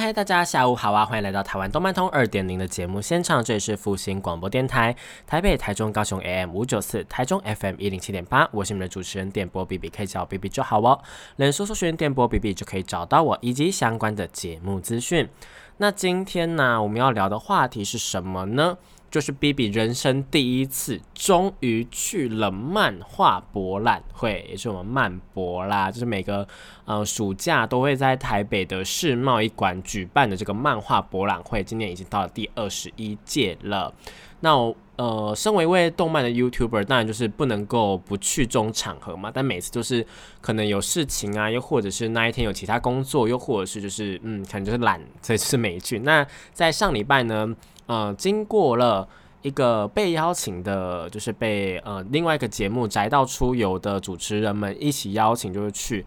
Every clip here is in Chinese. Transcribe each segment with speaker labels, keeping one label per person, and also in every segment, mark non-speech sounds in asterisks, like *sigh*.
Speaker 1: 嗨，大家下午好啊！欢迎来到台湾动漫通二点零的节目现场，这里是复兴广播电台，台北、台中、高雄 AM 五九四，台中 FM 一零七点八。我是你们的主持人电波 B B，可以叫我 B B 就好哦。连搜搜寻电波 B B 就可以找到我以及相关的节目资讯。那今天呢，我们要聊的话题是什么呢？就是 B B 人生第一次，终于去了漫画博览会，也是我们漫博啦，就是每个呃暑假都会在台北的世贸一馆举办的这个漫画博览会，今年已经到了第二十一届了。那我呃，身为一位动漫的 YouTuber，当然就是不能够不去这种场合嘛。但每次就是可能有事情啊，又或者是那一天有其他工作，又或者是就是嗯，可能就是懒，所以就是没去。那在上礼拜呢？呃，经过了一个被邀请的，就是被呃另外一个节目《宅到出游》的主持人们一起邀请，就是去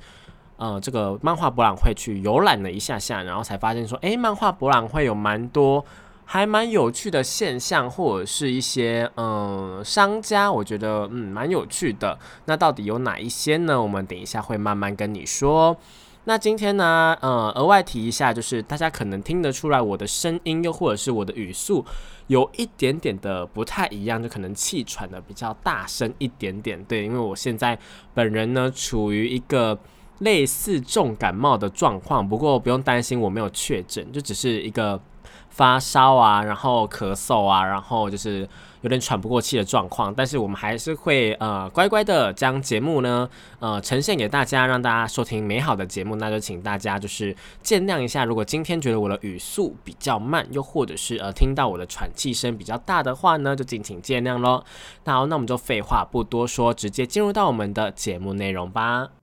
Speaker 1: 呃这个漫画博览会去游览了一下下，然后才发现说，诶，漫画博览会有蛮多还蛮有趣的现象，或者是一些嗯商家，我觉得嗯蛮有趣的。那到底有哪一些呢？我们等一下会慢慢跟你说。那今天呢，呃，额外提一下，就是大家可能听得出来我的声音，又或者是我的语速有一点点的不太一样，就可能气喘的比较大声一点点。对，因为我现在本人呢处于一个类似重感冒的状况，不过不用担心，我没有确诊，就只是一个发烧啊，然后咳嗽啊，然后就是。有点喘不过气的状况，但是我们还是会呃乖乖的将节目呢呃呈现给大家，让大家收听美好的节目。那就请大家就是见谅一下，如果今天觉得我的语速比较慢，又或者是呃听到我的喘气声比较大的话呢，就敬请见谅喽。那好，那我们就废话不多说，直接进入到我们的节目内容吧。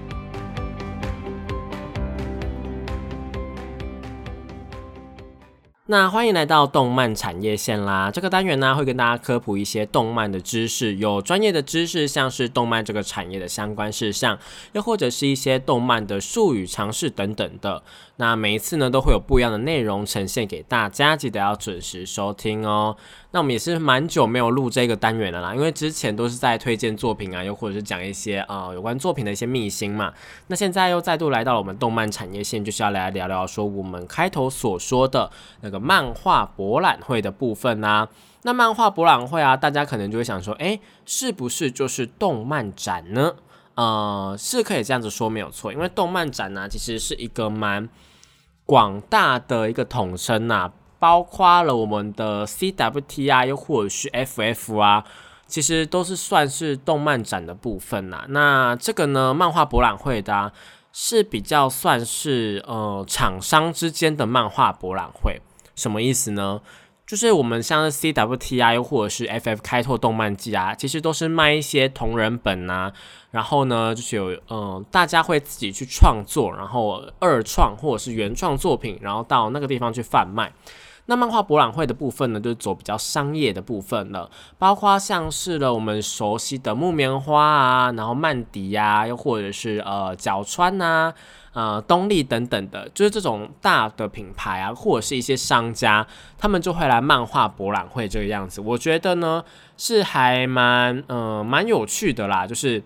Speaker 1: 那欢迎来到动漫产业线啦！这个单元呢，会跟大家科普一些动漫的知识，有专业的知识，像是动漫这个产业的相关事项，又或者是一些动漫的术语、常识等等的。那每一次呢，都会有不一样的内容呈现给大家，记得要准时收听哦。那我们也是蛮久没有录这个单元了啦，因为之前都是在推荐作品啊，又或者是讲一些呃有关作品的一些秘辛嘛。那现在又再度来到了我们动漫产业线，就是要来聊聊说我们开头所说的那个漫画博览会的部分啊。那漫画博览会啊，大家可能就会想说，诶，是不是就是动漫展呢？呃，是可以这样子说没有错，因为动漫展呢，其实是一个蛮。广大的一个统称呐，包括了我们的 CWT 啊，又或者是 FF 啊，其实都是算是动漫展的部分呐。那这个呢，漫画博览会的，是比较算是呃厂商之间的漫画博览会，什么意思呢？就是我们像 C W T I，或者是 FF 开拓动漫季啊，其实都是卖一些同人本啊。然后呢，就是有嗯，大家会自己去创作，然后二创或者是原创作品，然后到那个地方去贩卖。那漫画博览会的部分呢，就是走比较商业的部分了，包括像是了我们熟悉的木棉花啊，然后曼迪呀，又或者是呃角川呐。呃，东立等等的，就是这种大的品牌啊，或者是一些商家，他们就会来漫画博览会这个样子。我觉得呢，是还蛮呃蛮有趣的啦，就是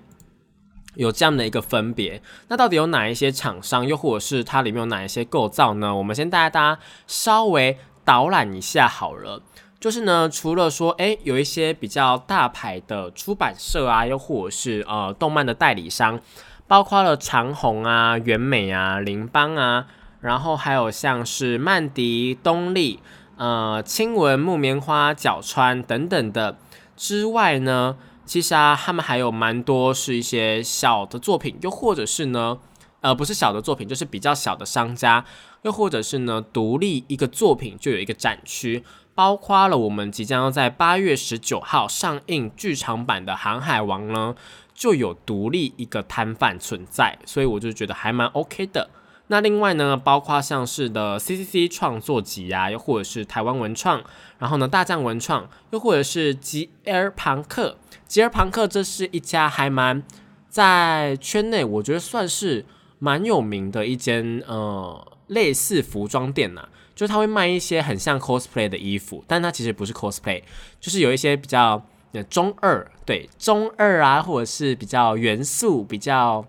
Speaker 1: 有这样的一个分别。那到底有哪一些厂商，又或者是它里面有哪一些构造呢？我们先带大家稍微导览一下好了。就是呢，除了说，诶，有一些比较大牌的出版社啊，又或者是呃动漫的代理商。包括了长虹啊、原美啊、林邦啊，然后还有像是曼迪、东立、呃、青文、木棉花、角川等等的之外呢，其实啊，他们还有蛮多是一些小的作品，又或者是呢，呃，不是小的作品，就是比较小的商家，又或者是呢，独立一个作品就有一个展区。包括了我们即将要在八月十九号上映剧场版的《航海王》呢，就有独立一个摊贩存在，所以我就觉得还蛮 OK 的。那另外呢，包括像是的 CCC 创作集啊，又或者是台湾文创，然后呢大将文创，又或者是吉尔庞克，吉尔庞克这是一家还蛮在圈内，我觉得算是蛮有名的一间呃类似服装店呐。就他会卖一些很像 cosplay 的衣服，但它其实不是 cosplay，就是有一些比较中二，对中二啊，或者是比较元素、比较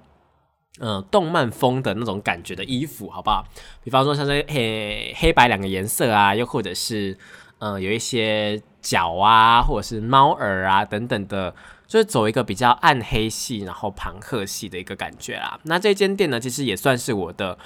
Speaker 1: 嗯动漫风的那种感觉的衣服，好不好？比方说像这黑黑白两个颜色啊，又或者是嗯有一些角啊，或者是猫耳啊等等的，就是走一个比较暗黑系，然后朋克系的一个感觉啦。那这间店呢，其实也算是我的。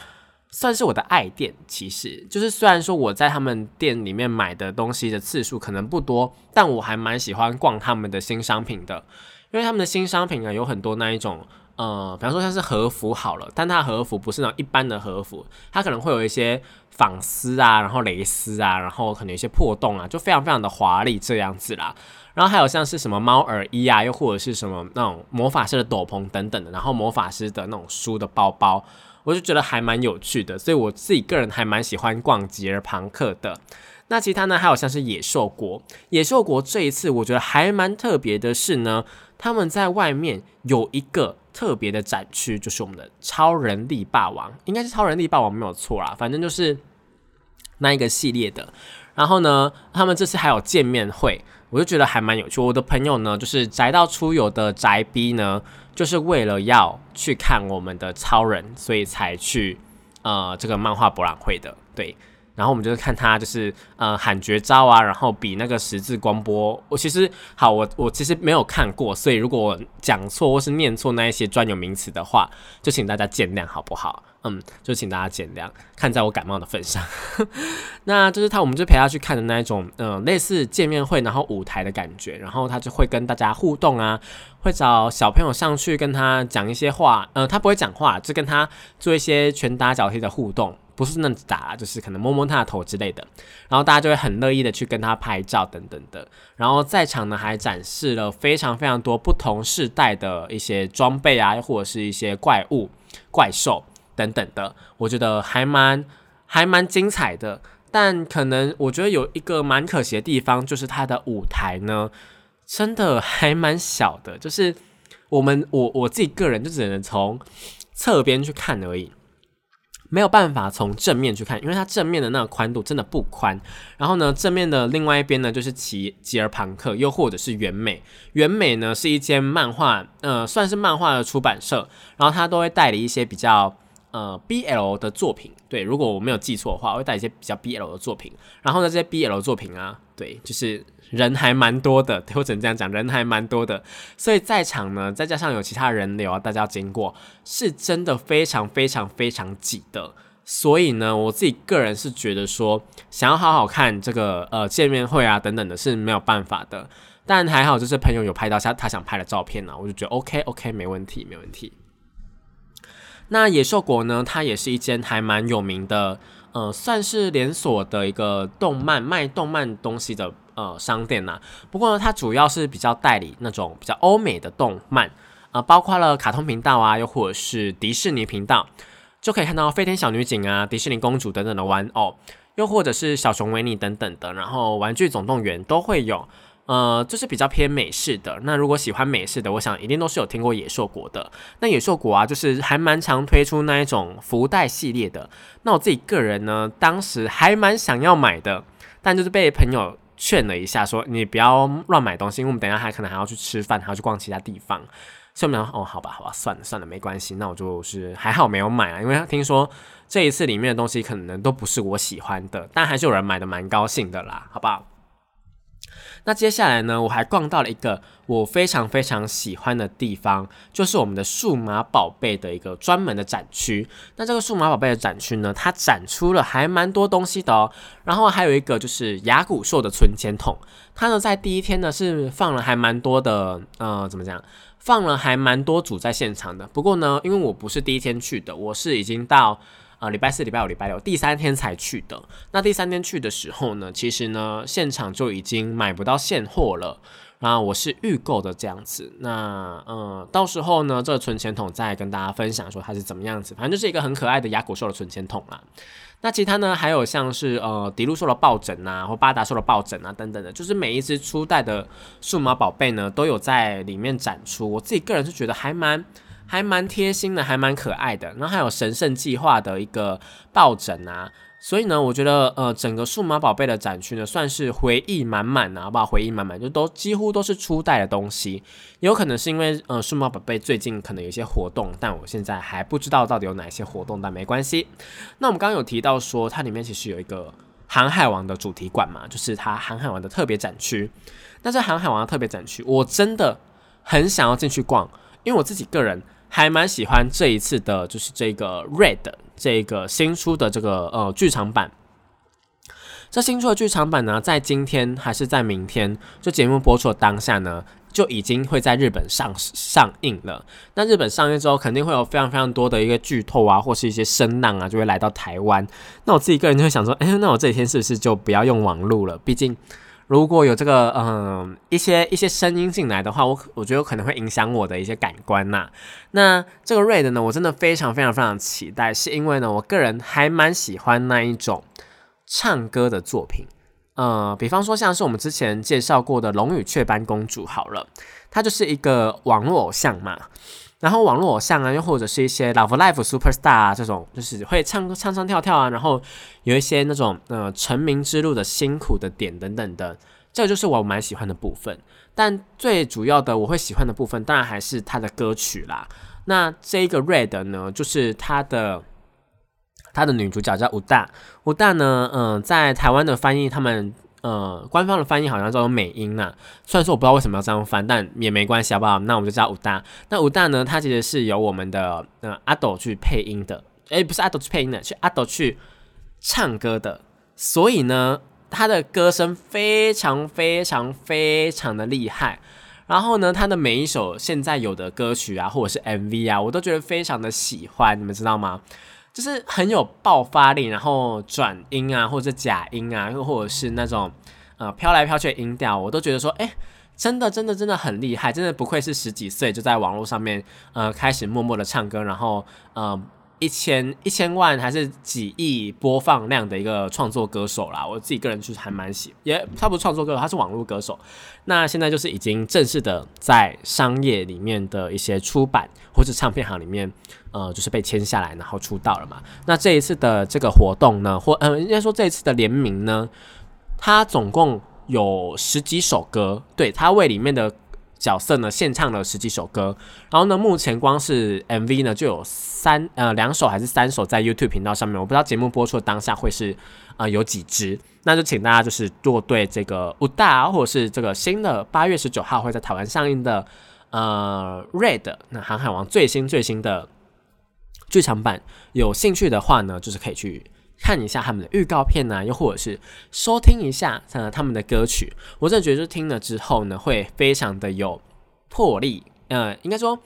Speaker 1: 算是我的爱店，其实就是虽然说我在他们店里面买的东西的次数可能不多，但我还蛮喜欢逛他们的新商品的，因为他们的新商品啊有很多那一种，呃，比方说像是和服好了，但它和服不是那种一般的和服，它可能会有一些纺丝啊，然后蕾丝啊，然后可能有一些破洞啊，就非常非常的华丽这样子啦。然后还有像是什么猫耳衣啊，又或者是什么那种魔法师的斗篷等等的，然后魔法师的那种书的包包。我就觉得还蛮有趣的，所以我自己个人还蛮喜欢逛吉尔庞克的。那其他呢，还有像是野兽国，野兽国这一次我觉得还蛮特别的是呢，他们在外面有一个特别的展区，就是我们的超人力霸王，应该是超人力霸王没有错啦，反正就是那一个系列的。然后呢，他们这次还有见面会，我就觉得还蛮有趣。我的朋友呢，就是宅到出游的宅逼呢。就是为了要去看我们的超人，所以才去呃这个漫画博览会的，对。然后我们就是看他就是呃喊绝招啊，然后比那个十字光波。我其实好，我我其实没有看过，所以如果讲错或是念错那一些专有名词的话，就请大家见谅好不好？嗯，就请大家见谅，看在我感冒的份上。*laughs* 那就是他，我们就陪他去看的那一种，嗯，类似见面会，然后舞台的感觉，然后他就会跟大家互动啊，会找小朋友上去跟他讲一些话，呃，他不会讲话，就跟他做一些拳打脚踢的互动。不是那打，就是可能摸摸他的头之类的，然后大家就会很乐意的去跟他拍照等等的。然后在场呢还展示了非常非常多不同世代的一些装备啊，或者是一些怪物、怪兽等等的，我觉得还蛮还蛮精彩的。但可能我觉得有一个蛮可惜的地方，就是它的舞台呢真的还蛮小的，就是我们我我自己个人就只能从侧边去看而已。没有办法从正面去看，因为它正面的那个宽度真的不宽。然后呢，正面的另外一边呢，就是吉吉尔庞克，又或者是原美。原美呢是一间漫画，呃，算是漫画的出版社。然后它都会代理一些比较呃 BL 的作品。对，如果我没有记错的话，会带一些比较 BL 的作品。然后呢，这些 BL 作品啊，对，就是。人还蛮多的，*laughs* 我只能这样讲，人还蛮多的，所以在场呢，再加上有其他人流啊，大家经过，是真的非常非常非常挤的。所以呢，我自己个人是觉得说，想要好好看这个呃见面会啊等等的，是没有办法的。但还好，就是朋友有拍到他他想拍的照片呢，我就觉得 OK OK 没问题没问题。那野兽国呢，它也是一间还蛮有名的，呃，算是连锁的一个动漫卖动漫东西的。呃，商店呐，不过呢，它主要是比较代理那种比较欧美的动漫，呃，包括了卡通频道啊，又或者是迪士尼频道，就可以看到飞天小女警啊、迪士尼公主等等的玩偶，又或者是小熊维尼等等的，然后玩具总动员都会有，呃，就是比较偏美式的。那如果喜欢美式的，我想一定都是有听过野兽国的。那野兽国啊，就是还蛮常推出那一种福袋系列的。那我自己个人呢，当时还蛮想要买的，但就是被朋友。劝了一下，说你不要乱买东西，因为我们等下还可能还要去吃饭，还要去逛其他地方。所以我们说，哦，好吧，好吧，算了算了，没关系，那我就是还好没有买啊，因为听说这一次里面的东西可能都不是我喜欢的，但还是有人买的蛮高兴的啦，好不好？那接下来呢，我还逛到了一个我非常非常喜欢的地方，就是我们的数码宝贝的一个专门的展区。那这个数码宝贝的展区呢，它展出了还蛮多东西的哦。然后还有一个就是牙骨兽的存钱筒，它呢在第一天呢是放了还蛮多的，呃，怎么讲？放了还蛮多组在现场的。不过呢，因为我不是第一天去的，我是已经到。呃礼拜四、礼拜五、礼拜六第三天才去的。那第三天去的时候呢，其实呢现场就已经买不到现货了。然后我是预购的这样子，那嗯，到时候呢，这个存钱筒再跟大家分享说它是怎么样子，反正就是一个很可爱的雅古兽的存钱筒啦。那其他呢，还有像是呃迪路兽的抱枕啊，或巴达兽的抱枕啊等等的，就是每一只初代的数码宝贝呢，都有在里面展出。我自己个人是觉得还蛮还蛮贴心的，还蛮可爱的。然后还有神圣计划的一个抱枕啊。所以呢，我觉得呃，整个数码宝贝的展区呢，算是回忆满满啊，好不好？回忆满满，就都几乎都是初代的东西。有可能是因为呃，数码宝贝最近可能有一些活动，但我现在还不知道到底有哪些活动，但没关系。那我们刚刚有提到说，它里面其实有一个航海王的主题馆嘛，就是它航海王的特别展区。那这航海王的特别展区，我真的很想要进去逛，因为我自己个人还蛮喜欢这一次的，就是这个 Red。这个新出的这个呃剧场版，这新出的剧场版呢，在今天还是在明天？就节目播出的当下呢，就已经会在日本上上映了。那日本上映之后，肯定会有非常非常多的一个剧透啊，或是一些声浪啊，就会来到台湾。那我自己个人就会想说，哎，那我这几天是不是就不要用网络了？毕竟。如果有这个嗯一些一些声音进来的话，我我觉得可能会影响我的一些感官呐。那这个 Red 呢，我真的非常非常非常期待，是因为呢，我个人还蛮喜欢那一种唱歌的作品。呃，比方说像是我们之前介绍过的《龙与雀斑公主》好了，它就是一个网络偶像嘛。然后网络偶像啊，又或者是一些 Love Life Superstar 啊，这种就是会唱唱唱跳跳啊，然后有一些那种呃成名之路的辛苦的点等等的，这就是我蛮喜欢的部分。但最主要的我会喜欢的部分，当然还是他的歌曲啦。那这个 Red 呢，就是他的他的女主角叫武大，武大呢，嗯，在台湾的翻译他们。呃，官方的翻译好像叫做美音呐，虽然说我不知道为什么要这样翻，但也没关系，好不好？那我们就叫武大。那武大呢，它其实是由我们的呃阿斗去配音的，诶，不是阿斗去配音的，是阿斗去唱歌的。所以呢，他的歌声非常非常非常的厉害。然后呢，他的每一首现在有的歌曲啊，或者是 MV 啊，我都觉得非常的喜欢，你们知道吗？就是很有爆发力，然后转音啊，或者假音啊，又或者是那种呃飘来飘去的音调，我都觉得说，哎，真的真的真的很厉害，真的不愧是十几岁就在网络上面呃开始默默的唱歌，然后呃。一千一千万还是几亿播放量的一个创作歌手啦，我自己个人就是还蛮喜，也他不是创作歌手，他是网络歌手。那现在就是已经正式的在商业里面的一些出版或是唱片行里面，呃，就是被签下来，然后出道了嘛。那这一次的这个活动呢，或呃，应该说这一次的联名呢，他总共有十几首歌，对他为里面的。角色呢，献唱了十几首歌，然后呢，目前光是 MV 呢就有三呃两首还是三首在 YouTube 频道上面，我不知道节目播出的当下会是呃有几支，那就请大家就是做对这个武大或者是这个新的八月十九号会在台湾上映的呃 Red 那航海王最新最新的剧场版，有兴趣的话呢，就是可以去。看一下他们的预告片呢，又或者是收听一下呃他们的歌曲，我真的觉得听了之后呢，会非常的有魄力，呃，应该说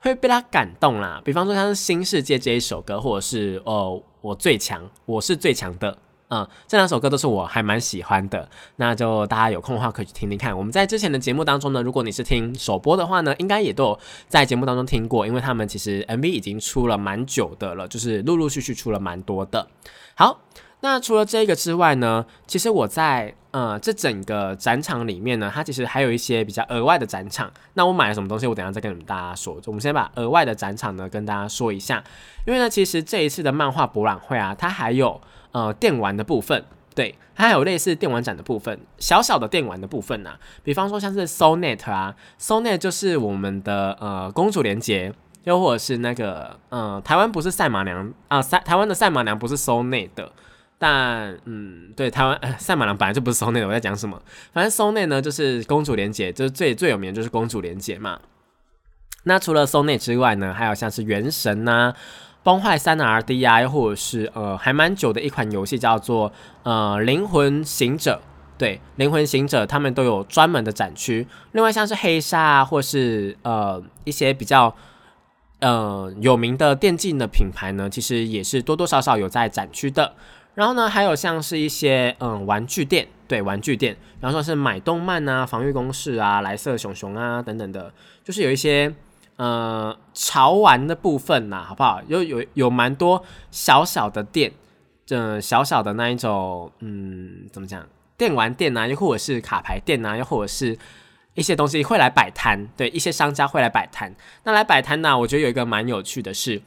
Speaker 1: 会被他感动啦。比方说像是《新世界》这一首歌，或者是哦我最强，我是最强的。嗯，这两首歌都是我还蛮喜欢的，那就大家有空的话可以去听听看。我们在之前的节目当中呢，如果你是听首播的话呢，应该也都有在节目当中听过，因为他们其实 MV 已经出了蛮久的了，就是陆陆续续出了蛮多的。好，那除了这个之外呢，其实我在呃这整个展场里面呢，它其实还有一些比较额外的展场。那我买了什么东西，我等下再跟你们大家说。我们先把额外的展场呢跟大家说一下，因为呢，其实这一次的漫画博览会啊，它还有。呃，电玩的部分，对，它还有类似电玩展的部分，小小的电玩的部分呐，比方说像是 Sonet 啊，Sonet 就是我们的呃公主连接，又或者是那个呃台湾不是赛马娘啊，赛台湾的赛马娘不是 Sonet 的，但嗯，对，台湾赛马娘本来就不是 Sonet，我在讲什么？反正 Sonet 呢就是公主连接，就是最最有名的就是公主连接嘛。那除了 Sonet 之外呢，还有像是原神呐。崩坏三的 RDI，，或者是呃还蛮久的一款游戏，叫做呃灵魂行者，对，灵魂行者他们都有专门的展区。另外像是黑鲨啊，或是呃一些比较呃有名的电竞的品牌呢，其实也是多多少少有在展区的。然后呢，还有像是一些嗯玩具店，对玩具店，然后说是买动漫啊、防御工事啊、蓝色熊熊啊等等的，就是有一些呃潮玩的部分呐，好不好？有有有蛮多小小的店，这小小的那一种，嗯，怎么讲？电玩店啊，又或者是卡牌店啊，又或者是一些东西会来摆摊，对，一些商家会来摆摊。那来摆摊呢，我觉得有一个蛮有趣的是。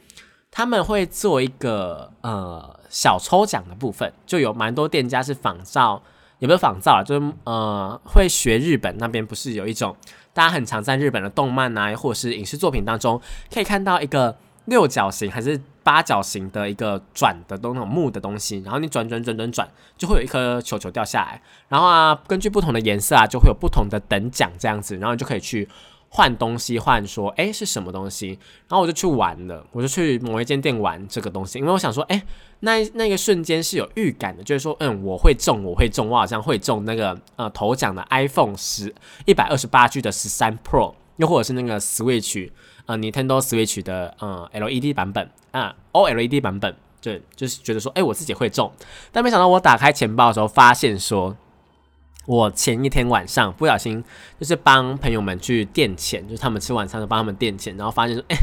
Speaker 1: 他们会做一个呃小抽奖的部分，就有蛮多店家是仿造，有没有仿造啊？就是呃会学日本那边不是有一种大家很常在日本的动漫啊，或者是影视作品当中可以看到一个六角形还是八角形的一个转的那种木的东西，然后你转转转转转，就会有一颗球球掉下来，然后啊根据不同的颜色啊，就会有不同的等奖这样子，然后你就可以去。换东西换说，哎，是什么东西？然后我就去玩了，我就去某一间店玩这个东西，因为我想说，哎，那那个瞬间是有预感的，就是说，嗯，我会中，我会中，我好像会中那个呃头奖的 iPhone 十一百二十八 G 的十三 Pro，又或者是那个 Switch，呃，Nintendo Switch 的呃 LED 版本啊，OLED 版本，对，就是觉得说，哎，我自己会中，但没想到我打开钱包的时候，发现说。我前一天晚上不小心就是帮朋友们去垫钱，就是他们吃晚餐的帮他们垫钱，然后发现说，哎，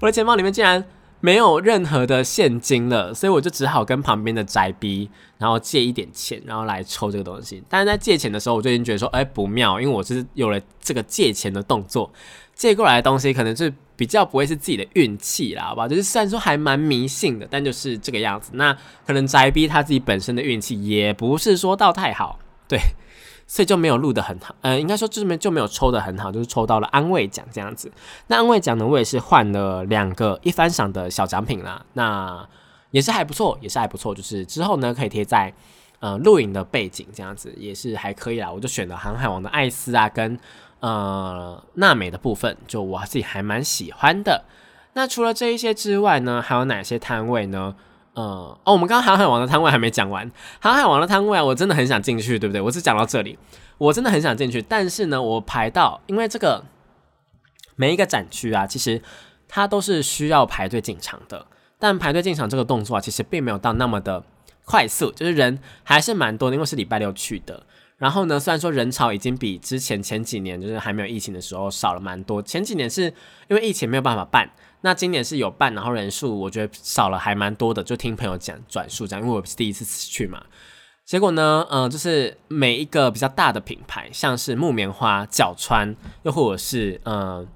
Speaker 1: 我的钱包里面竟然没有任何的现金了，所以我就只好跟旁边的宅逼，然后借一点钱，然后来抽这个东西。但是在借钱的时候，我就已经觉得说，哎，不妙，因为我是有了这个借钱的动作，借过来的东西可能是比较不会是自己的运气啦，好吧？就是虽然说还蛮迷信的，但就是这个样子。那可能宅逼他自己本身的运气也不是说到太好，对。所以就没有录的很好，呃，应该说这边就没有抽的很好，就是抽到了安慰奖这样子。那安慰奖呢，我也是换了两个一番赏的小奖品啦，那也是还不错，也是还不错。就是之后呢，可以贴在呃录影的背景这样子，也是还可以啦。我就选了航海王的艾斯啊，跟呃娜美的部分，就我自己还蛮喜欢的。那除了这一些之外呢，还有哪些摊位呢？嗯哦，我们刚刚航海王的摊位还没讲完。航海王的摊位啊，我真的很想进去，对不对？我只讲到这里，我真的很想进去。但是呢，我排到，因为这个每一个展区啊，其实它都是需要排队进场的。但排队进场这个动作啊，其实并没有到那么的快速，就是人还是蛮多的，因为是礼拜六去的。然后呢，虽然说人潮已经比之前前几年，就是还没有疫情的时候少了蛮多。前几年是因为疫情没有办法办。那今年是有办，然后人数我觉得少了还蛮多的，就听朋友讲转述这样，因为我是第一次去嘛。结果呢，嗯，就是每一个比较大的品牌，像是木棉花、角川，又或者是嗯，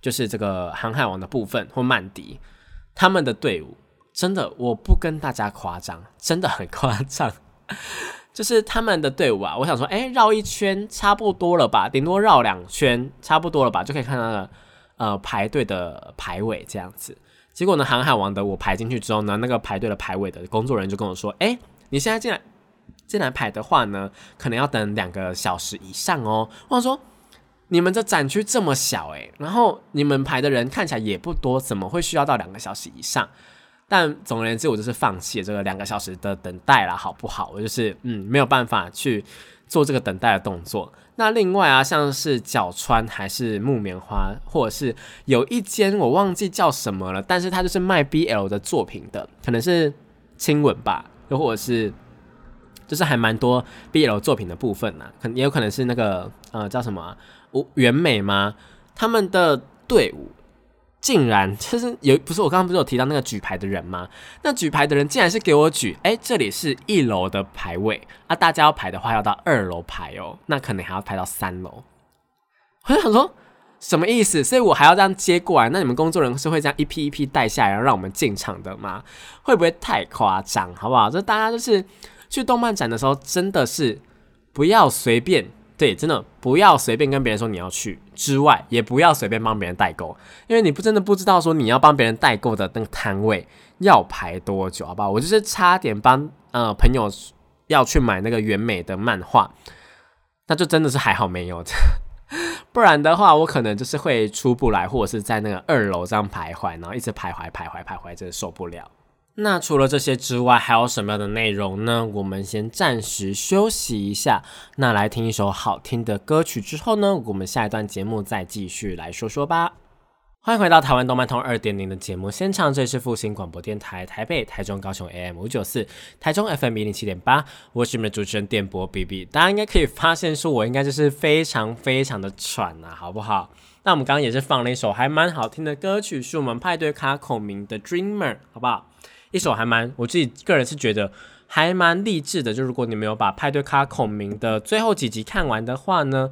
Speaker 1: 就是这个航海王的部分或曼迪，他们的队伍真的，我不跟大家夸张，真的很夸张，就是他们的队伍啊，我想说，哎，绕一圈差不多了吧，顶多绕两圈差不多了吧，就可以看到了。呃，排队的排尾这样子，结果呢，航海王的我排进去之后呢，那个排队的排尾的工作人员就跟我说：“哎，你现在进来进来排的话呢，可能要等两个小时以上哦。”我想说：“你们这展区这么小哎，然后你们排的人看起来也不多，怎么会需要到两个小时以上？”但总而言之，我就是放弃这个两个小时的等待了，好不好？我就是嗯，没有办法去做这个等待的动作。那另外啊，像是角川还是木棉花，或者是有一间我忘记叫什么了，但是它就是卖 BL 的作品的，可能是亲吻吧，又或者是就是还蛮多 BL 作品的部分呢，可也有可能是那个呃叫什么无原美吗？他们的队伍。竟然 *laughs* 就是有不是我刚刚不是有提到那个举牌的人吗？那举牌的人竟然是给我举，哎，这里是一楼的排位啊，大家要排的话要到二楼排哦，那可能还要排到三楼。我就想说什么意思？所以我还要这样接过来？那你们工作人员是会这样一批一批带下来，然后让我们进场的吗？会不会太夸张？好不好？就大家就是去动漫展的时候，真的是不要随便。对，真的不要随便跟别人说你要去，之外也不要随便帮别人代购，因为你不真的不知道说你要帮别人代购的那个摊位要排多久，好不好？我就是差点帮呃朋友要去买那个原美的漫画，那就真的是还好没有，*laughs* 不然的话我可能就是会出不来，或者是在那个二楼这样徘徊，然后一直徘徊徘徊徘徊，真的受不了。那除了这些之外，还有什么样的内容呢？我们先暂时休息一下，那来听一首好听的歌曲之后呢，我们下一段节目再继续来说说吧。欢迎回到台湾动漫通二点零的节目现场，这里是复兴广播电台台北、台中、高雄 AM 五九四，台中 FM 一零七点八，我是你们的主持人电波 B B。大家应该可以发现，说我应该就是非常非常的喘啊，好不好？那我们刚刚也是放了一首还蛮好听的歌曲，是我们派对卡孔明的 Dreamer，好不好？一首还蛮，我自己个人是觉得还蛮励志的。就如果你没有把派对卡孔明的最后几集看完的话呢，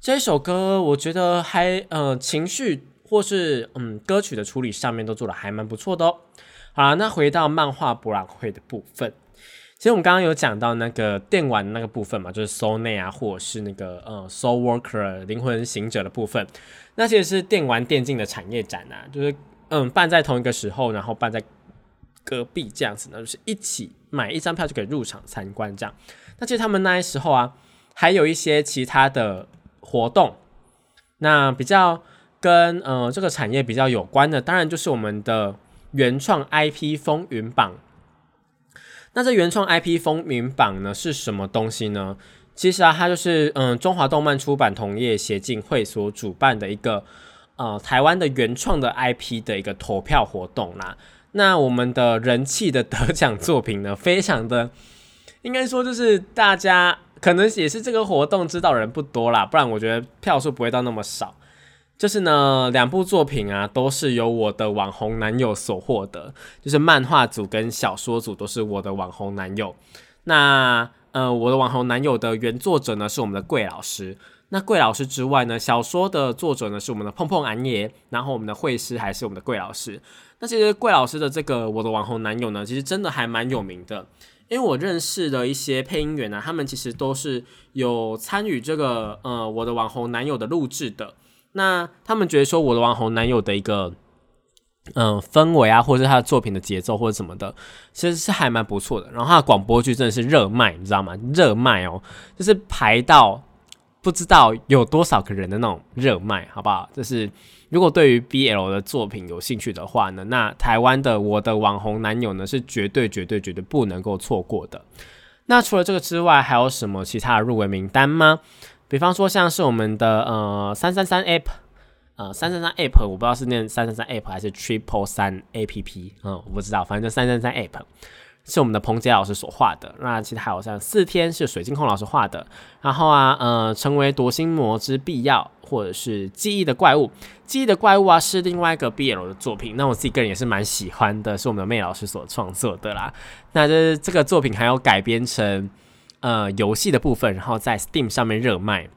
Speaker 1: 这首歌我觉得还呃情绪。或是嗯，歌曲的处理上面都做的还蛮不错的哦。好了，那回到漫画博览会的部分，其实我们刚刚有讲到那个电玩那个部分嘛，就是 Soul 内啊，或者是那个呃 Soul Worker 灵魂行者的部分，那其实是电玩电竞的产业展啊，就是嗯办在同一个时候，然后办在隔壁这样子呢，就是一起买一张票就可以入场参观这样。那其实他们那时候啊，还有一些其他的活动，那比较。跟呃这个产业比较有关的，当然就是我们的原创 IP 风云榜。那这原创 IP 风云榜呢是什么东西呢？其实啊，它就是嗯中华动漫出版同业协进会所主办的一个呃台湾的原创的 IP 的一个投票活动啦。那我们的人气的得奖作品呢，非常的应该说就是大家可能也是这个活动知道人不多啦，不然我觉得票数不会到那么少。就是呢，两部作品啊，都是由我的网红男友所获得。就是漫画组跟小说组都是我的网红男友。那呃，我的网红男友的原作者呢是我们的桂老师。那桂老师之外呢，小说的作者呢是我们的碰碰安爷。然后我们的绘师还是我们的桂老师。那其实桂老师的这个我的网红男友呢，其实真的还蛮有名的。因为我认识的一些配音员呢，他们其实都是有参与这个呃我的网红男友的录制的。那他们觉得说我的网红男友的一个嗯氛围啊，或者是他的作品的节奏或者什么的，其实是还蛮不错的。然后他的广播剧真的是热卖，你知道吗？热卖哦，就是排到不知道有多少个人的那种热卖，好不好？就是如果对于 BL 的作品有兴趣的话呢，那台湾的我的网红男友呢是绝对绝对绝对不能够错过的。那除了这个之外，还有什么其他的入围名单吗？比方说，像是我们的呃三三三 app，呃三三三 app，我不知道是念三三三 app 还是 triple 三 app，嗯，我不知道，反正就三三三 app。是我们的彭杰老师所画的，那其他还有像四天是水晶空老师画的，然后啊，呃，成为夺心魔之必要，或者是记忆的怪物，记忆的怪物啊，是另外一个 BL 的作品，那我自己个人也是蛮喜欢的，是我们的妹老师所创作的啦。那这这个作品还有改编成。呃，游戏的部分，然后在 Steam 上面热卖，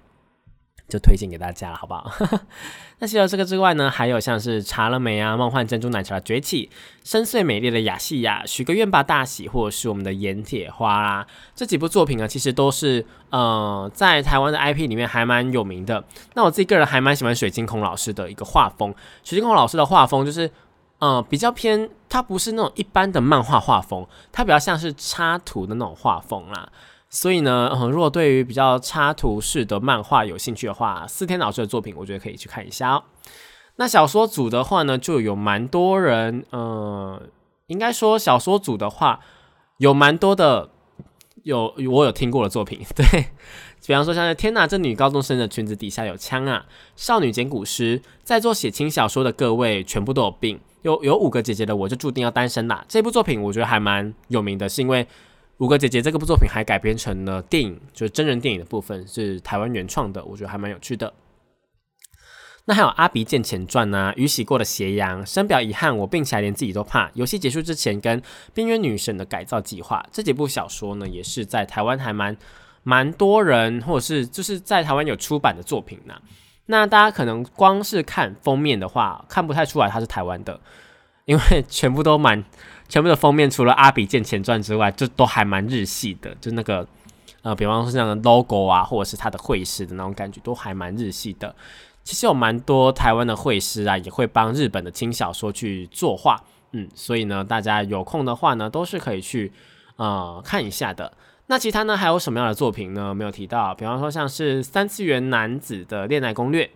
Speaker 1: 就推荐给大家了，好不好？*laughs* 那除了这个之外呢，还有像是查了没啊，梦幻珍珠奶茶的崛起，深邃美丽的雅西亚，许个愿吧大喜，或者是我们的盐铁花啦，这几部作品呢，其实都是呃，在台湾的 IP 里面还蛮有名的。那我自己个人还蛮喜欢水晶空老师的一个画风，水晶空老师的画风就是呃比较偏，它不是那种一般的漫画画风，它比较像是插图的那种画风啦。所以呢，如果对于比较插图式的漫画有兴趣的话，四天老师的作品，我觉得可以去看一下哦。那小说组的话呢，就有蛮多人，呃，应该说小说组的话，有蛮多的，有我有听过的作品，对，*laughs* 比方说像是天哪，这女高中生的裙子底下有枪啊，少女捡古诗，在做写轻小说的各位全部都有病，有有五个姐姐的我就注定要单身啦。这部作品我觉得还蛮有名的，是因为。五个姐姐这个部作品还改编成了电影，就是真人电影的部分是台湾原创的，我觉得还蛮有趣的。那还有《阿鼻剑前传》呐，《雨洗过的斜阳》，深表遗憾，我病起来连自己都怕。游戏结束之前跟《边缘女神的改造计划》这几部小说呢，也是在台湾还蛮蛮多人，或者是就是在台湾有出版的作品呢。那大家可能光是看封面的话，看不太出来它是台湾的，因为全部都蛮。全部的封面除了阿比剑前传之外，就都还蛮日系的，就那个呃，比方说像 logo 啊，或者是它的绘师的那种感觉，都还蛮日系的。其实有蛮多台湾的绘师啊，也会帮日本的轻小说去作画，嗯，所以呢，大家有空的话呢，都是可以去呃看一下的。那其他呢，还有什么样的作品呢？没有提到，比方说像是三次元男子的恋爱攻略，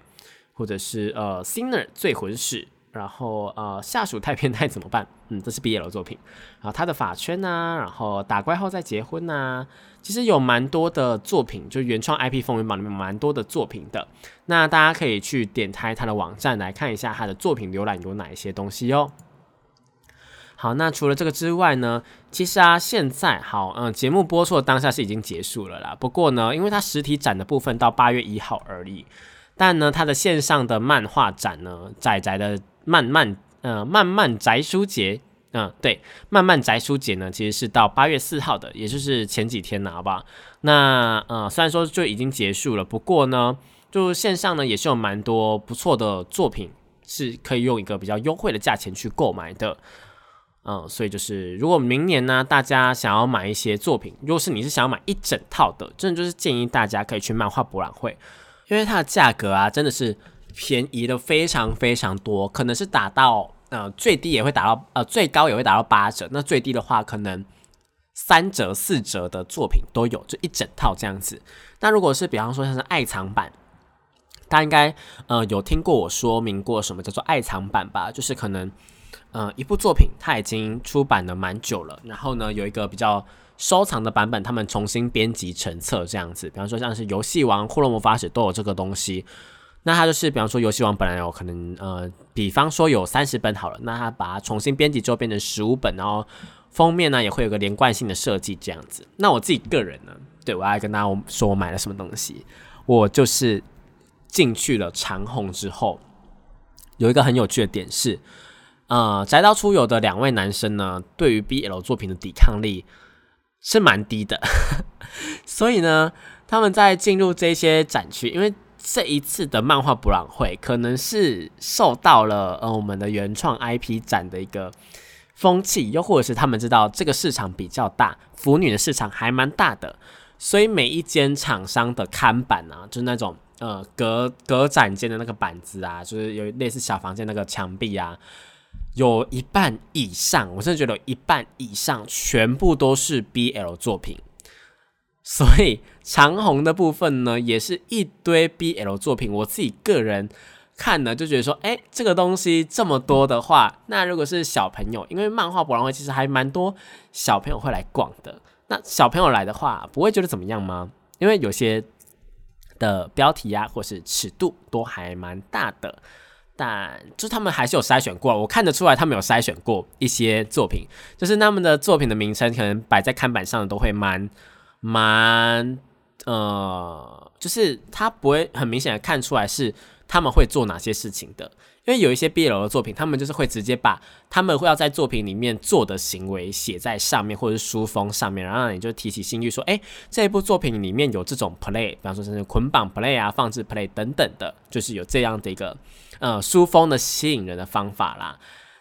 Speaker 1: 或者是呃 Sinner 醉魂史。然后呃下属太变态怎么办？嗯，这是 BL 作品。然后他的法圈呐，然后打怪后再结婚呐，其实有蛮多的作品，就原创 IP 风云榜里面蛮多的作品的。那大家可以去点开他的网站来看一下他的作品浏览有哪一些东西哦。好，那除了这个之外呢，其实啊，现在好，嗯，节目播出的当下是已经结束了啦。不过呢，因为它实体展的部分到八月一号而已，但呢，它的线上的漫画展呢，仔仔的。慢慢，呃，慢慢宅书节，嗯，对，慢慢宅书节呢，其实是到八月四号的，也就是前几天呢，好不好？那，呃，虽然说就已经结束了，不过呢，就线上呢也是有蛮多不错的作品，是可以用一个比较优惠的价钱去购买的，嗯，所以就是如果明年呢，大家想要买一些作品，如果是你是想要买一整套的，真的就是建议大家可以去漫画博览会，因为它的价格啊，真的是。便宜的非常非常多，可能是打到呃最低也会打到呃最高也会打到八折，那最低的话可能三折四折的作品都有，就一整套这样子。那如果是比方说像是爱藏版，大家应该呃有听过我说明过什么叫做爱藏版吧？就是可能呃一部作品它已经出版了蛮久了，然后呢有一个比较收藏的版本，他们重新编辑成册这样子。比方说像是游戏王、骷髅魔法使都有这个东西。那它就是，比方说游戏王本来有可能，呃，比方说有三十本好了，那它把它重新编辑之后变成十五本，然后封面呢也会有个连贯性的设计这样子。那我自己个人呢，对我要跟大家说我买了什么东西，我就是进去了长虹之后，有一个很有趣的点是，呃，宅到出游的两位男生呢，对于 BL 作品的抵抗力是蛮低的，*laughs* 所以呢，他们在进入这些展区，因为这一次的漫画博览会，可能是受到了呃我们的原创 IP 展的一个风气，又或者是他们知道这个市场比较大，腐女的市场还蛮大的，所以每一间厂商的看板啊，就是那种呃隔隔展间的那个板子啊，就是有类似小房间那个墙壁啊，有一半以上，我真的觉得有一半以上全部都是 BL 作品。所以长虹的部分呢，也是一堆 BL 作品。我自己个人看呢，就觉得说，哎，这个东西这么多的话，那如果是小朋友，因为漫画博览会其实还蛮多小朋友会来逛的。那小朋友来的话，不会觉得怎么样吗？因为有些的标题呀，或是尺度都还蛮大的，但就他们还是有筛选过，我看得出来他们有筛选过一些作品，就是他们的作品的名称可能摆在看板上的都会蛮。蛮呃，就是他不会很明显的看出来是他们会做哪些事情的，因为有一些 BL 的作品，他们就是会直接把他们会要在作品里面做的行为写在上面，或者是书封上面，然后你就提起兴趣说，哎，这一部作品里面有这种 play，比方说是捆绑 play 啊、放置 play 等等的，就是有这样的一个呃书封的吸引人的方法啦。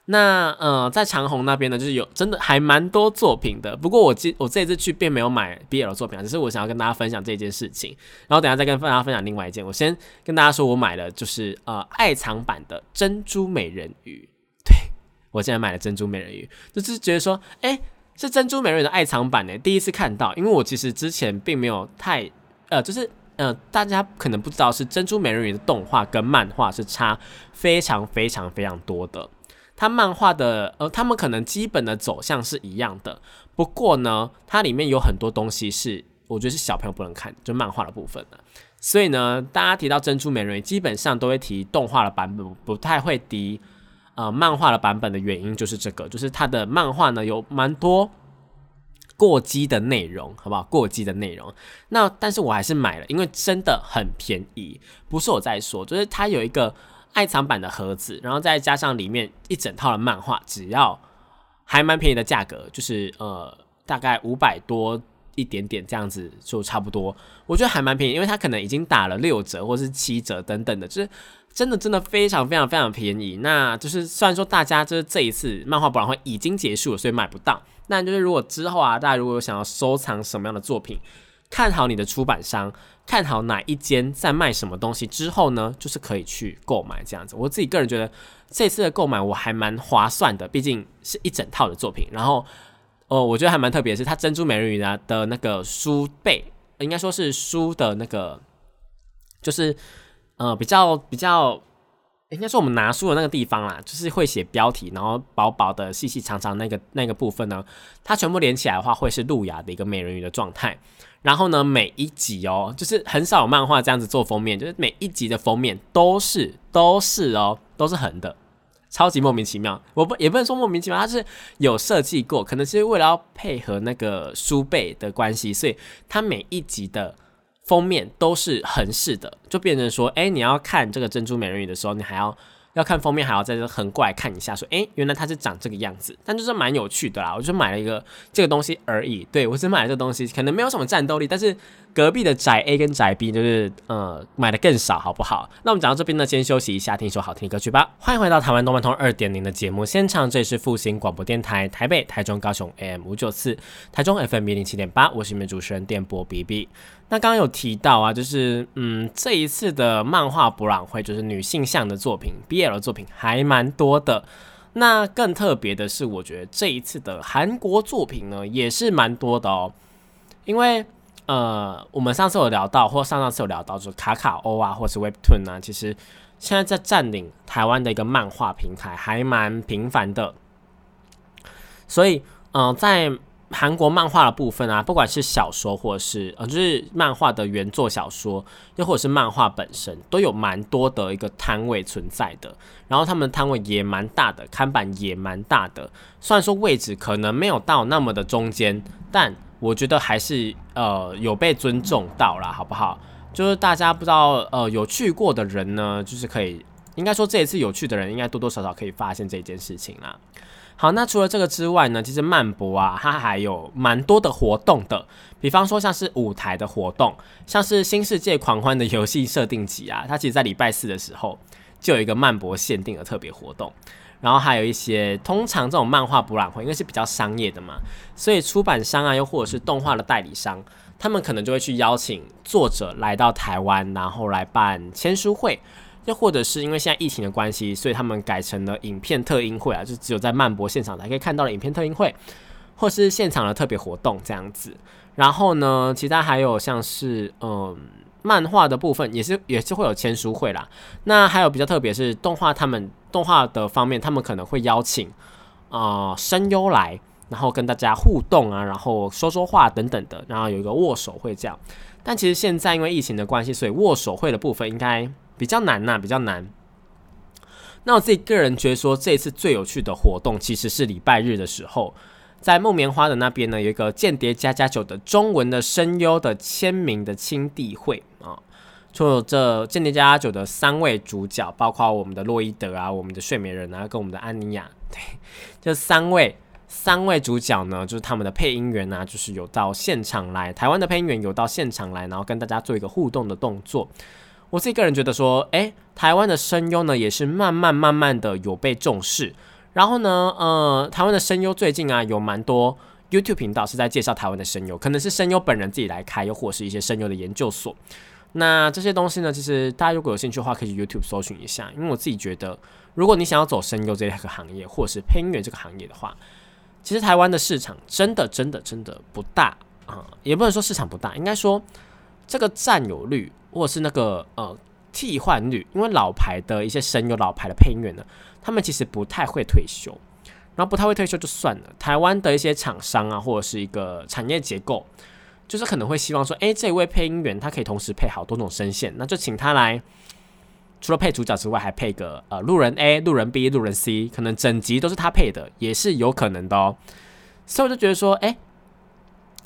Speaker 1: 那呃，在长虹那边呢，就是有真的还蛮多作品的。不过我今我这次去并没有买 BL 作品，只是我想要跟大家分享这件事情。然后等下再跟大家分享另外一件。我先跟大家说，我买的就是呃爱藏版的珍珠美人鱼。对我现在买了珍珠美人鱼，就是觉得说，哎，是珍珠美人鱼的爱藏版呢。第一次看到，因为我其实之前并没有太呃，就是呃，大家可能不知道是珍珠美人鱼的动画跟漫画是差非常非常非常多的。它漫画的呃，他们可能基本的走向是一样的，不过呢，它里面有很多东西是我觉得是小朋友不能看，就漫画的部分的。所以呢，大家提到珍珠美人鱼，基本上都会提动画的版本，不太会提呃漫画的版本的原因就是这个，就是它的漫画呢有蛮多过激的内容，好不好？过激的内容。那但是我还是买了，因为真的很便宜，不是我在说，就是它有一个。爱藏版的盒子，然后再加上里面一整套的漫画，只要还蛮便宜的价格，就是呃大概五百多一点点这样子就差不多，我觉得还蛮便宜，因为它可能已经打了六折或是七折等等的，就是真的真的非常非常非常便宜。那就是虽然说大家就是这一次漫画博览会已经结束了，所以买不到，那就是如果之后啊，大家如果有想要收藏什么样的作品，看好你的出版商。看好哪一间在卖什么东西之后呢，就是可以去购买这样子。我自己个人觉得这次的购买我还蛮划算的，毕竟是一整套的作品。然后，哦，我觉得还蛮特别的是，它珍珠美人鱼呢的那个书背，应该说是书的那个，就是呃比较比较，应该说我们拿书的那个地方啦，就是会写标题，然后薄薄的、细细长长那个那个部分呢，它全部连起来的话，会是路亚的一个美人鱼的状态。然后呢，每一集哦，就是很少有漫画这样子做封面，就是每一集的封面都是都是哦，都是横的，超级莫名其妙。我不也不能说莫名其妙，它是有设计过，可能是为了要配合那个书背的关系，所以它每一集的。封面都是横式的，就变成说，哎，你要看这个珍珠美人鱼的时候，你还要要看封面，还要在这横过来看一下，说，哎，原来它是长这个样子，但就是蛮有趣的啦。我就买了一个这个东西而已，对我只买了这个东西，可能没有什么战斗力，但是。隔壁的宅 A 跟宅 B 就是呃买的更少，好不好？那我们讲到这边呢，先休息一下，听一首好听的歌曲吧。欢迎回到台湾动漫通二点零的节目现场，这里是复兴广播电台台北、台中、高雄 AM 五九四，台中 FM 一零七点八，我是你们主持人电波 BB。那刚刚有提到啊，就是嗯这一次的漫画博览会，就是女性向的作品，BL 的作品还蛮多的。那更特别的是，我觉得这一次的韩国作品呢，也是蛮多的哦，因为。呃，我们上次有聊到，或上上次有聊到，就是卡卡欧啊，或是 Webtoon 啊，其实现在在占领台湾的一个漫画平台，还蛮频繁的。所以，嗯，在韩国漫画的部分啊，不管是小说，或是呃，就是漫画的原作小说，又或者是漫画本身，都有蛮多的一个摊位存在的。然后他们摊位也蛮大的，看板也蛮大的。虽然说位置可能没有到那么的中间，但我觉得还是呃有被尊重到了，好不好？就是大家不知道呃有去过的人呢，就是可以应该说这一次有去的人，应该多多少少可以发现这件事情啦。好，那除了这个之外呢，其实漫博啊，它还有蛮多的活动的，比方说像是舞台的活动，像是新世界狂欢的游戏设定集啊，它其实在礼拜四的时候就有一个漫博限定的特别活动。然后还有一些，通常这种漫画博览会因为是比较商业的嘛，所以出版商啊，又或者是动画的代理商，他们可能就会去邀请作者来到台湾，然后来办签书会，又或者是因为现在疫情的关系，所以他们改成了影片特映会啊，就只有在漫博现场才可以看到的影片特映会，或是现场的特别活动这样子。然后呢，其他还有像是嗯。漫画的部分也是也是会有签书会啦，那还有比较特别是动画，他们动画的方面，他们可能会邀请啊声优来，然后跟大家互动啊，然后说说话等等的，然后有一个握手会这样。但其实现在因为疫情的关系，所以握手会的部分应该比较难呐，比较难。那我自己个人觉得说，这一次最有趣的活动其实是礼拜日的时候。在木棉花的那边呢，有一个《间谍加加九》的中文的声优的签名的亲递会啊，就这《间谍加加九》的三位主角，包括我们的洛伊德啊，我们的睡美人啊，跟我们的安妮亚，*laughs* 对，这三位三位主角呢，就是他们的配音员啊，就是有到现场来，台湾的配音员有到现场来，然后跟大家做一个互动的动作。我自己个人觉得说，诶，台湾的声优呢，也是慢慢慢慢的有被重视。然后呢，呃，台湾的声优最近啊，有蛮多 YouTube 频道是在介绍台湾的声优，可能是声优本人自己来开，又或是一些声优的研究所。那这些东西呢，其实大家如果有兴趣的话，可以去 YouTube 搜寻一下。因为我自己觉得，如果你想要走声优这个行业，或是配音员这个行业的话，其实台湾的市场真的真的真的不大啊，也不能说市场不大，应该说这个占有率或者是那个呃替换率，因为老牌的一些声优、老牌的配音员呢。他们其实不太会退休，然后不太会退休就算了。台湾的一些厂商啊，或者是一个产业结构，就是可能会希望说，诶，这位配音员他可以同时配好多种声线，那就请他来，除了配主角之外，还配个呃路人 A、路人 B、路人 C，可能整集都是他配的，也是有可能的哦。所以我就觉得说，诶，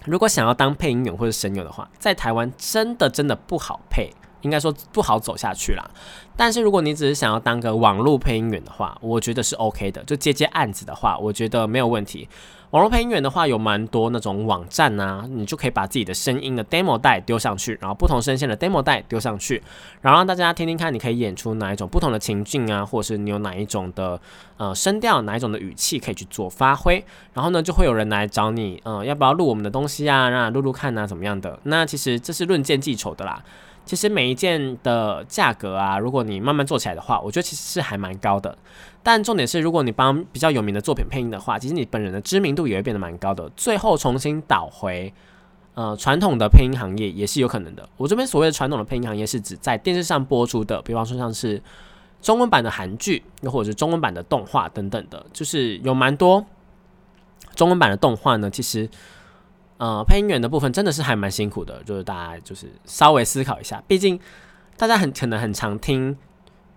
Speaker 1: 如果想要当配音员或者声优的话，在台湾真的真的不好配。应该说不好走下去啦。但是如果你只是想要当个网络配音员的话，我觉得是 OK 的。就接接案子的话，我觉得没有问题。网络配音员的话，有蛮多那种网站啊，你就可以把自己的声音的 demo 带丢上去，然后不同声线的 demo 带丢上去，然后让大家听听看，你可以演出哪一种不同的情境啊，或者是你有哪一种的呃声调，哪一种的语气可以去做发挥。然后呢，就会有人来找你，嗯，要不要录我们的东西啊？让录录看啊，怎么样的？那其实这是论件计酬的啦。其实每一件的价格啊，如果你慢慢做起来的话，我觉得其实是还蛮高的。但重点是，如果你帮比较有名的作品配音的话，其实你本人的知名度也会变得蛮高的。最后重新导回呃传统的配音行业也是有可能的。我这边所谓的传统的配音行业是指在电视上播出的，比方说像是中文版的韩剧，又或者是中文版的动画等等的，就是有蛮多中文版的动画呢。其实，呃，配音员的部分真的是还蛮辛苦的，就是大家就是稍微思考一下，毕竟大家很可能很常听，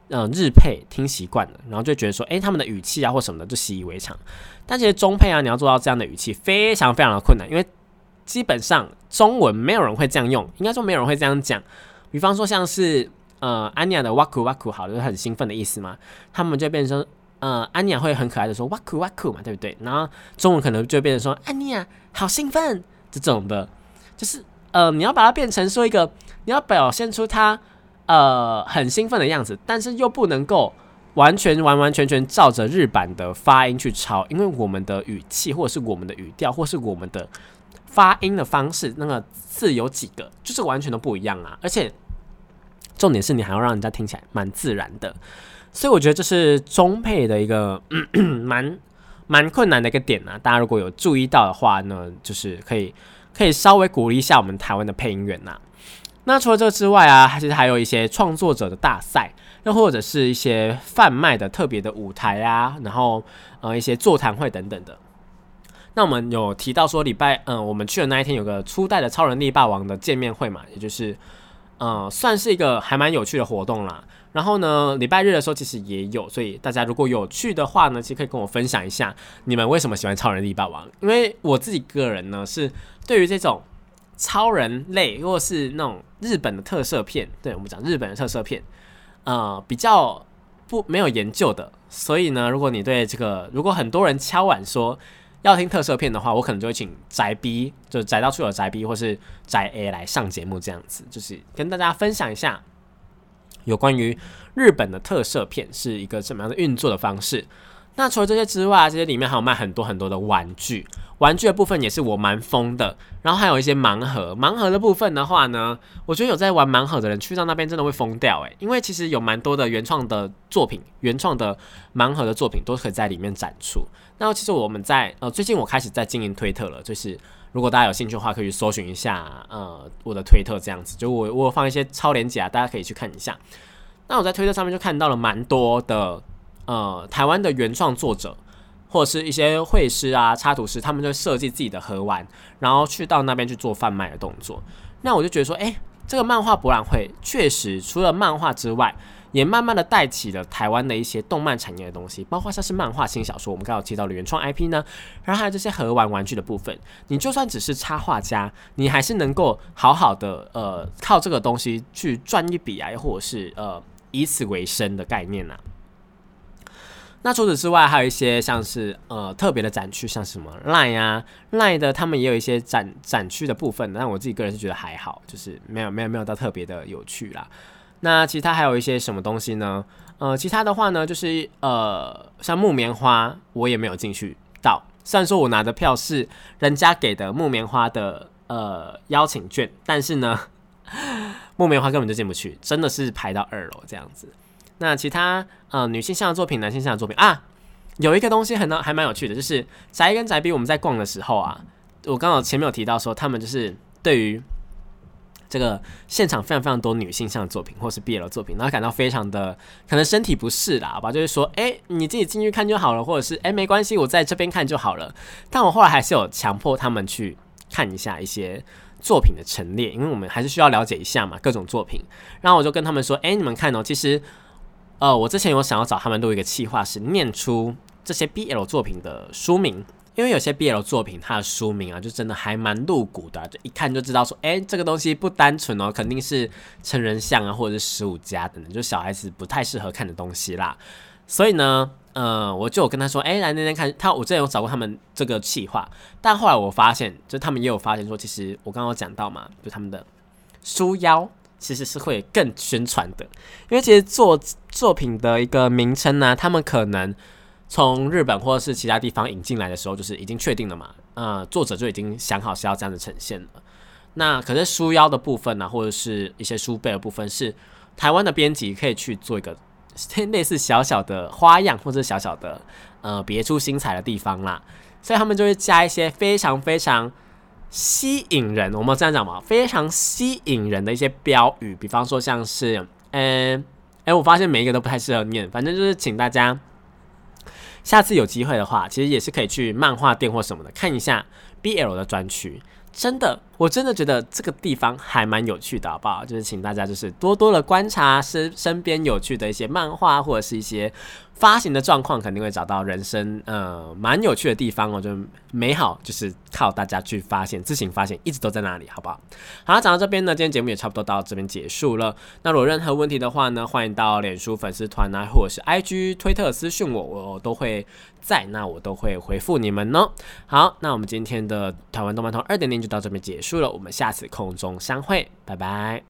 Speaker 1: 嗯，日配听习惯了，然后就觉得说，诶，他们的语气啊或什么的就习以为常。但其实中配啊，你要做到这样的语气，非常非常的困难，因为基本上中文没有人会这样用，应该说没有人会这样讲。比方说像是呃安妮亚的哇酷哇酷，好，就是很兴奋的意思嘛，他们就变成呃安妮亚会很可爱的说哇酷哇酷嘛，对不对？然后中文可能就变成说安妮亚好兴奋这种的，就是呃你要把它变成说一个你要表现出他呃很兴奋的样子，但是又不能够完全完完全全照着日版的发音去抄，因为我们的语气或者是我们的语调或是我们的发音的方式，那个字有几个，就是完全都不一样啊，而且。重点是你还要让人家听起来蛮自然的，所以我觉得这是中配的一个 *clears throat* 蛮蛮困难的一个点呢。大家如果有注意到的话呢，就是可以可以稍微鼓励一下我们台湾的配音员呐。那除了这个之外啊，其实还有一些创作者的大赛，又或者是一些贩卖的特别的舞台啊，然后呃一些座谈会等等的。那我们有提到说礼拜嗯，我们去的那一天有个初代的超人力霸王的见面会嘛，也就是。呃，算是一个还蛮有趣的活动啦。然后呢，礼拜日的时候其实也有，所以大家如果有去的话呢，其实可以跟我分享一下你们为什么喜欢超人力霸王。因为我自己个人呢，是对于这种超人类或是那种日本的特色片，对我们讲日本的特色片，呃，比较不没有研究的。所以呢，如果你对这个，如果很多人敲碗说。要听特色片的话，我可能就会请宅 B，就是宅到处有宅 B，或是宅 A 来上节目，这样子就是跟大家分享一下有关于日本的特色片是一个什么样的运作的方式。那除了这些之外，这些里面还有卖很多很多的玩具，玩具的部分也是我蛮疯的。然后还有一些盲盒，盲盒的部分的话呢，我觉得有在玩盲盒的人去到那边真的会疯掉诶，因为其实有蛮多的原创的作品，原创的盲盒的作品都可以在里面展出。那其实我们在呃最近我开始在经营推特了，就是如果大家有兴趣的话，可以搜寻一下呃我的推特这样子，就我我放一些超链接啊，大家可以去看一下。那我在推特上面就看到了蛮多的。呃，台湾的原创作者或者是一些绘师啊、插图师，他们就设计自己的盒玩，然后去到那边去做贩卖的动作。那我就觉得说，哎，这个漫画博览会确实除了漫画之外，也慢慢的带起了台湾的一些动漫产业的东西，包括像是漫画、新小说，我们刚刚提到的原创 IP 呢，然后还有这些盒玩玩具的部分。你就算只是插画家，你还是能够好好的呃靠这个东西去赚一笔啊，或者是呃以此为生的概念啊。那除此之外，还有一些像是呃特别的展区，像什么 Line 啊 Line 的，他们也有一些展展区的部分。但我自己个人是觉得还好，就是没有没有没有到特别的有趣啦。那其他还有一些什么东西呢？呃，其他的话呢，就是呃像木棉花，我也没有进去到。虽然说我拿的票是人家给的木棉花的呃邀请券，但是呢，*laughs* 木棉花根本就进不去，真的是排到二楼这样子。那其他呃女性向的作品、男性向的作品啊，有一个东西很还蛮有趣的，就是宅跟宅 B 我们在逛的时候啊，我刚好前面有提到说，他们就是对于这个现场非常非常多女性向的作品或是 BL 作品，然后感到非常的可能身体不适啦，好吧，就是说，哎，你自己进去看就好了，或者是哎没关系，我在这边看就好了。但我后来还是有强迫他们去看一下一些作品的陈列，因为我们还是需要了解一下嘛，各种作品。然后我就跟他们说，哎，你们看哦，其实。呃，我之前有想要找他们录一个企划，是念出这些 BL 作品的书名，因为有些 BL 作品它的书名啊，就真的还蛮露骨的，就一看就知道说，哎，这个东西不单纯哦，肯定是成人像啊，或者是十五加等等，就小孩子不太适合看的东西啦。所以呢，呃，我就跟他说，哎，来那边看他，我之前有找过他们这个企划，但后来我发现，就他们也有发现说，其实我刚刚讲到嘛，就他们的书腰。其实是会更宣传的，因为其实作作品的一个名称呢，他们可能从日本或者是其他地方引进来的时候，就是已经确定了嘛，呃，作者就已经想好是要这样子呈现了。那可是书腰的部分呢，或者是一些书背的部分，是台湾的编辑可以去做一个类似小小的花样，或者小小的呃别出心裁的地方啦，所以他们就会加一些非常非常。吸引人，我们这样讲嘛，非常吸引人的一些标语，比方说像是，嗯，哎，我发现每一个都不太适合念，反正就是请大家下次有机会的话，其实也是可以去漫画店或什么的看一下 BL 的专区。真的，我真的觉得这个地方还蛮有趣的，好不好？就是请大家就是多多的观察身身边有趣的一些漫画或者是一些。发行的状况肯定会找到人生呃蛮有趣的地方哦，就美好就是靠大家去发现，自行发现，一直都在那里，好不好？好，讲到这边呢，今天节目也差不多到这边结束了。那如果任何问题的话呢，欢迎到脸书粉丝团啊，或者是 IG 推特私讯我，我都会在，那我都会回复你们呢。好，那我们今天的台湾动漫通二点零就到这边结束束了，我们下次空中相会，拜拜。